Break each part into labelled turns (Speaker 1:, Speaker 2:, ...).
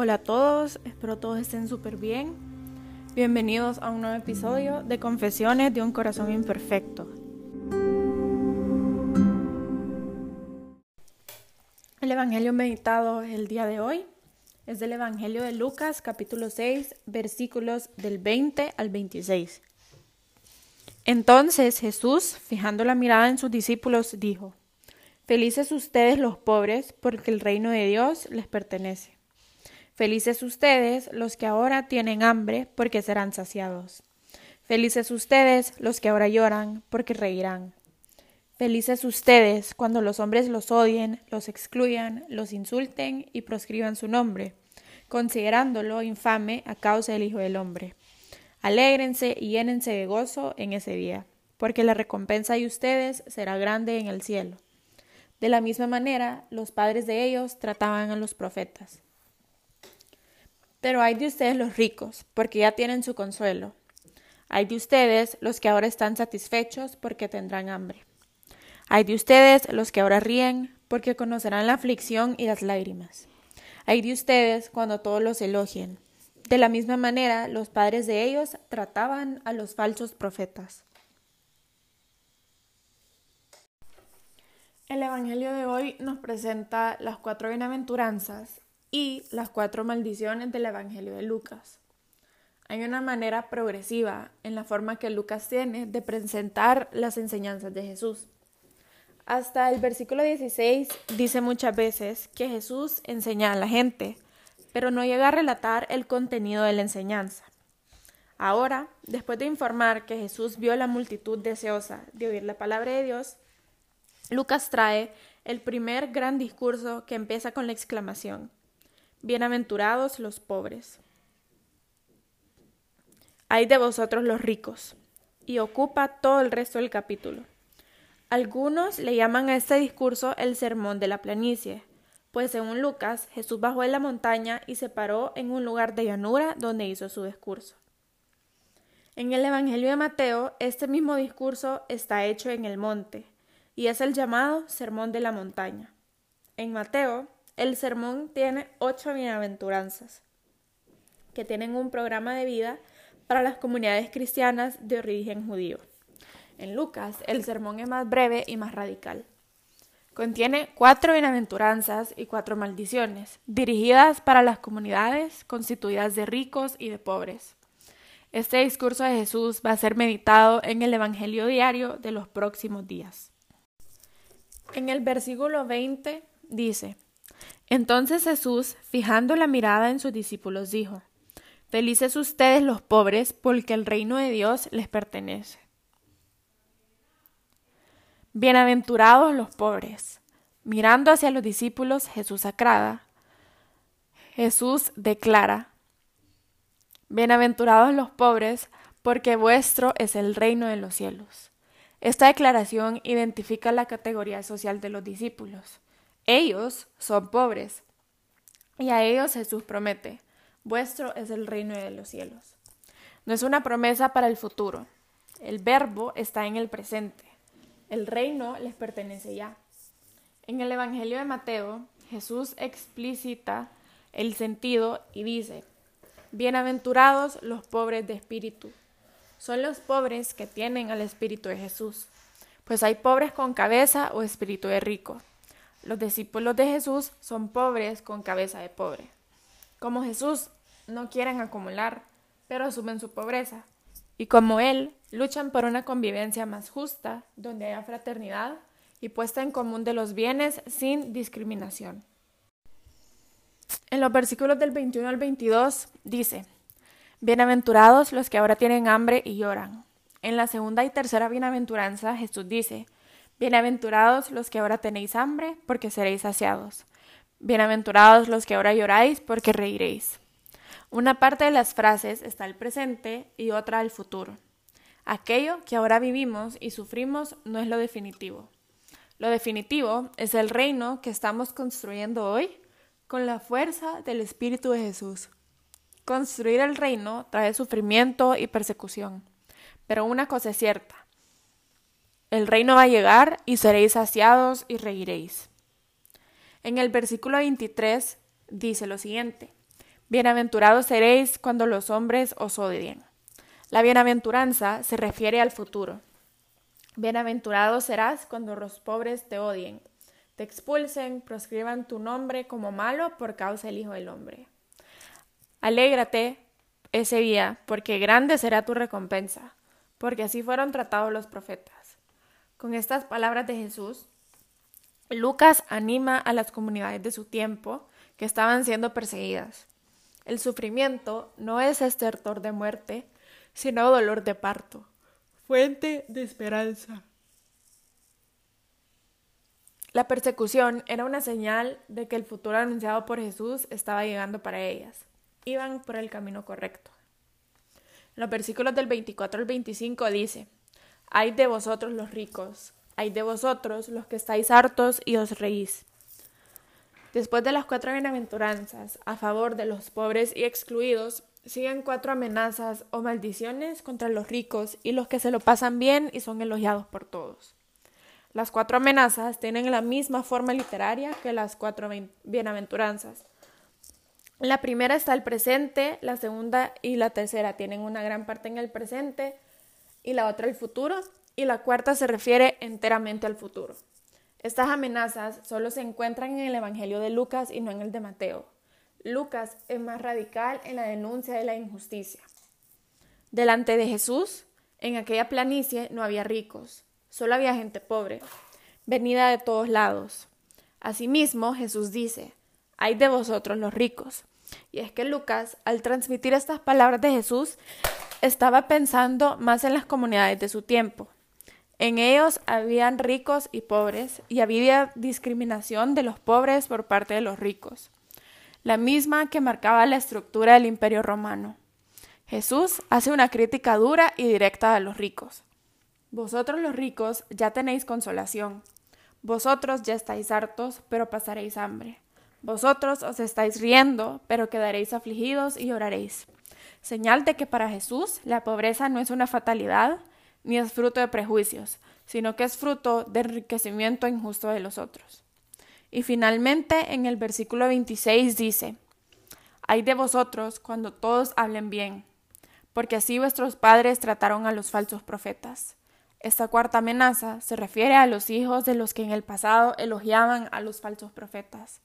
Speaker 1: Hola a todos, espero todos estén súper bien. Bienvenidos a un nuevo episodio de Confesiones de un Corazón Imperfecto. El Evangelio meditado el día de hoy es del Evangelio de Lucas capítulo 6 versículos del 20 al 26. Entonces Jesús, fijando la mirada en sus discípulos, dijo, Felices ustedes los pobres, porque el reino de Dios les pertenece. Felices ustedes los que ahora tienen hambre, porque serán saciados. Felices ustedes los que ahora lloran, porque reirán. Felices ustedes cuando los hombres los odien, los excluyan, los insulten y proscriban su nombre, considerándolo infame a causa del Hijo del Hombre. Alégrense y llénense de gozo en ese día, porque la recompensa de ustedes será grande en el cielo. De la misma manera, los padres de ellos trataban a los profetas. Pero hay de ustedes los ricos, porque ya tienen su consuelo. Hay de ustedes los que ahora están satisfechos, porque tendrán hambre. Hay de ustedes los que ahora ríen, porque conocerán la aflicción y las lágrimas. Hay de ustedes cuando todos los elogien. De la misma manera, los padres de ellos trataban a los falsos profetas. El Evangelio de hoy nos presenta las cuatro bienaventuranzas y las cuatro maldiciones del Evangelio de Lucas. Hay una manera progresiva en la forma que Lucas tiene de presentar las enseñanzas de Jesús. Hasta el versículo 16 dice muchas veces que Jesús enseña a la gente, pero no llega a relatar el contenido de la enseñanza. Ahora, después de informar que Jesús vio la multitud deseosa de oír la palabra de Dios, Lucas trae el primer gran discurso que empieza con la exclamación, Bienaventurados los pobres. Hay de vosotros los ricos, y ocupa todo el resto del capítulo. Algunos le llaman a este discurso el sermón de la planicie, pues según Lucas, Jesús bajó de la montaña y se paró en un lugar de llanura donde hizo su discurso. En el Evangelio de Mateo, este mismo discurso está hecho en el monte, y es el llamado Sermón de la Montaña. En Mateo, el sermón tiene ocho bienaventuranzas, que tienen un programa de vida para las comunidades cristianas de origen judío. En Lucas, el sermón es más breve y más radical. Contiene cuatro bienaventuranzas y cuatro maldiciones, dirigidas para las comunidades constituidas de ricos y de pobres. Este discurso de Jesús va a ser meditado en el Evangelio diario de los próximos días. En el versículo 20 dice, entonces Jesús, fijando la mirada en sus discípulos, dijo, Felices ustedes los pobres, porque el reino de Dios les pertenece. Bienaventurados los pobres. Mirando hacia los discípulos, Jesús acrada. Jesús declara, Bienaventurados los pobres, porque vuestro es el reino de los cielos. Esta declaración identifica la categoría social de los discípulos. Ellos son pobres. Y a ellos Jesús promete, vuestro es el reino de los cielos. No es una promesa para el futuro. El verbo está en el presente. El reino les pertenece ya. En el Evangelio de Mateo, Jesús explicita el sentido y dice, Bienaventurados los pobres de espíritu. Son los pobres que tienen al espíritu de Jesús, pues hay pobres con cabeza o espíritu de rico. Los discípulos de Jesús son pobres con cabeza de pobre. Como Jesús, no quieren acumular, pero asumen su pobreza. Y como Él, luchan por una convivencia más justa, donde haya fraternidad y puesta en común de los bienes sin discriminación. En los versículos del 21 al 22 dice, Bienaventurados los que ahora tienen hambre y lloran. En la segunda y tercera bienaventuranza Jesús dice, Bienaventurados los que ahora tenéis hambre, porque seréis saciados. Bienaventurados los que ahora lloráis, porque reiréis. Una parte de las frases está al presente y otra al futuro. Aquello que ahora vivimos y sufrimos no es lo definitivo. Lo definitivo es el reino que estamos construyendo hoy con la fuerza del Espíritu de Jesús. Construir el reino trae sufrimiento y persecución. Pero una cosa es cierta, el reino va a llegar y seréis saciados y reiréis. En el versículo 23 dice lo siguiente, Bienaventurados seréis cuando los hombres os odien. La bienaventuranza se refiere al futuro. Bienaventurado serás cuando los pobres te odien, te expulsen, proscriban tu nombre como malo por causa del Hijo del Hombre. Alégrate ese día, porque grande será tu recompensa, porque así fueron tratados los profetas. Con estas palabras de Jesús, Lucas anima a las comunidades de su tiempo que estaban siendo perseguidas. El sufrimiento no es estertor de muerte, sino dolor de parto, fuente de esperanza. La persecución era una señal de que el futuro anunciado por Jesús estaba llegando para ellas. Iban por el camino correcto. En los versículos del 24 al 25 dice, Hay de vosotros los ricos, hay de vosotros los que estáis hartos y os reís. Después de las cuatro bienaventuranzas a favor de los pobres y excluidos, siguen cuatro amenazas o maldiciones contra los ricos y los que se lo pasan bien y son elogiados por todos. Las cuatro amenazas tienen la misma forma literaria que las cuatro bienaventuranzas. La primera está el presente, la segunda y la tercera tienen una gran parte en el presente y la otra el futuro, y la cuarta se refiere enteramente al futuro. Estas amenazas solo se encuentran en el Evangelio de Lucas y no en el de Mateo. Lucas es más radical en la denuncia de la injusticia. Delante de Jesús, en aquella planicie no había ricos, Solo había gente pobre, venida de todos lados. Asimismo, Jesús dice, hay de vosotros los ricos. Y es que Lucas, al transmitir estas palabras de Jesús, estaba pensando más en las comunidades de su tiempo. En ellos habían ricos y pobres, y había discriminación de los pobres por parte de los ricos, la misma que marcaba la estructura del imperio romano. Jesús hace una crítica dura y directa a los ricos. Vosotros los ricos ya tenéis consolación. Vosotros ya estáis hartos, pero pasaréis hambre. Vosotros os estáis riendo, pero quedaréis afligidos y lloraréis. Señal de que para Jesús la pobreza no es una fatalidad, ni es fruto de prejuicios, sino que es fruto de enriquecimiento injusto de los otros. Y finalmente en el versículo 26 dice, Hay de vosotros cuando todos hablen bien, porque así vuestros padres trataron a los falsos profetas. Esta cuarta amenaza se refiere a los hijos de los que en el pasado elogiaban a los falsos profetas.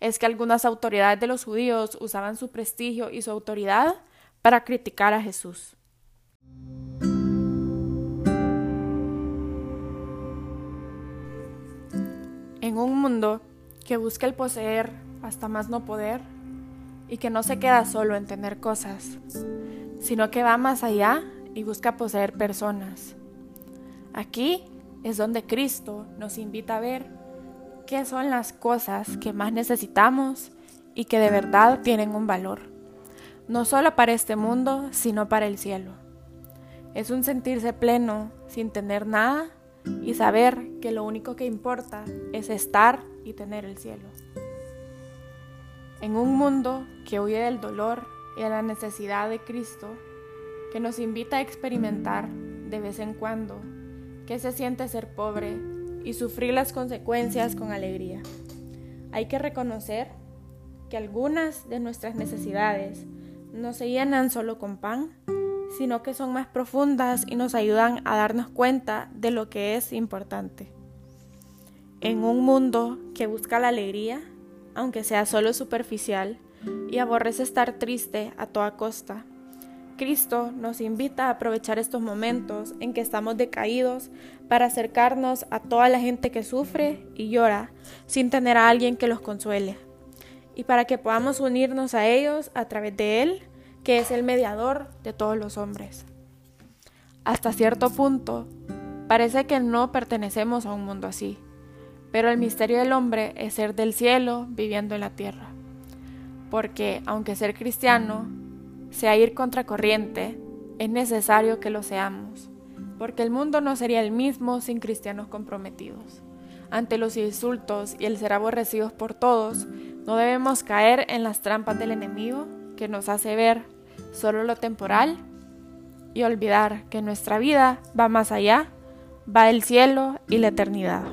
Speaker 1: Es que algunas autoridades de los judíos usaban su prestigio y su autoridad para criticar a Jesús. En un mundo que busca el poseer hasta más no poder y que no se queda solo en tener cosas, sino que va más allá y busca poseer personas Aquí es donde Cristo nos invita a ver qué son las cosas que más necesitamos y que de verdad tienen un valor, no solo para este mundo, sino para el cielo. Es un sentirse pleno sin tener nada y saber que lo único que importa es estar y tener el cielo. En un mundo que huye del dolor y de la necesidad de Cristo, que nos invita a experimentar de vez en cuando que se siente ser pobre y sufrir las consecuencias con alegría. Hay que reconocer que algunas de nuestras necesidades no se llenan solo con pan, sino que son más profundas y nos ayudan a darnos cuenta de lo que es importante. En un mundo que busca la alegría, aunque sea solo superficial, y aborrece estar triste a toda costa, Cristo nos invita a aprovechar estos momentos en que estamos decaídos para acercarnos a toda la gente que sufre y llora sin tener a alguien que los consuele y para que podamos unirnos a ellos a través de Él, que es el mediador de todos los hombres. Hasta cierto punto, parece que no pertenecemos a un mundo así, pero el misterio del hombre es ser del cielo viviendo en la tierra. Porque, aunque ser cristiano sea ir contracorriente, es necesario que lo seamos, porque el mundo no sería el mismo sin cristianos comprometidos. Ante los insultos y el ser aborrecidos por todos, no debemos caer en las trampas del enemigo que nos hace ver solo lo temporal y olvidar que nuestra vida va más allá, va el cielo y la eternidad.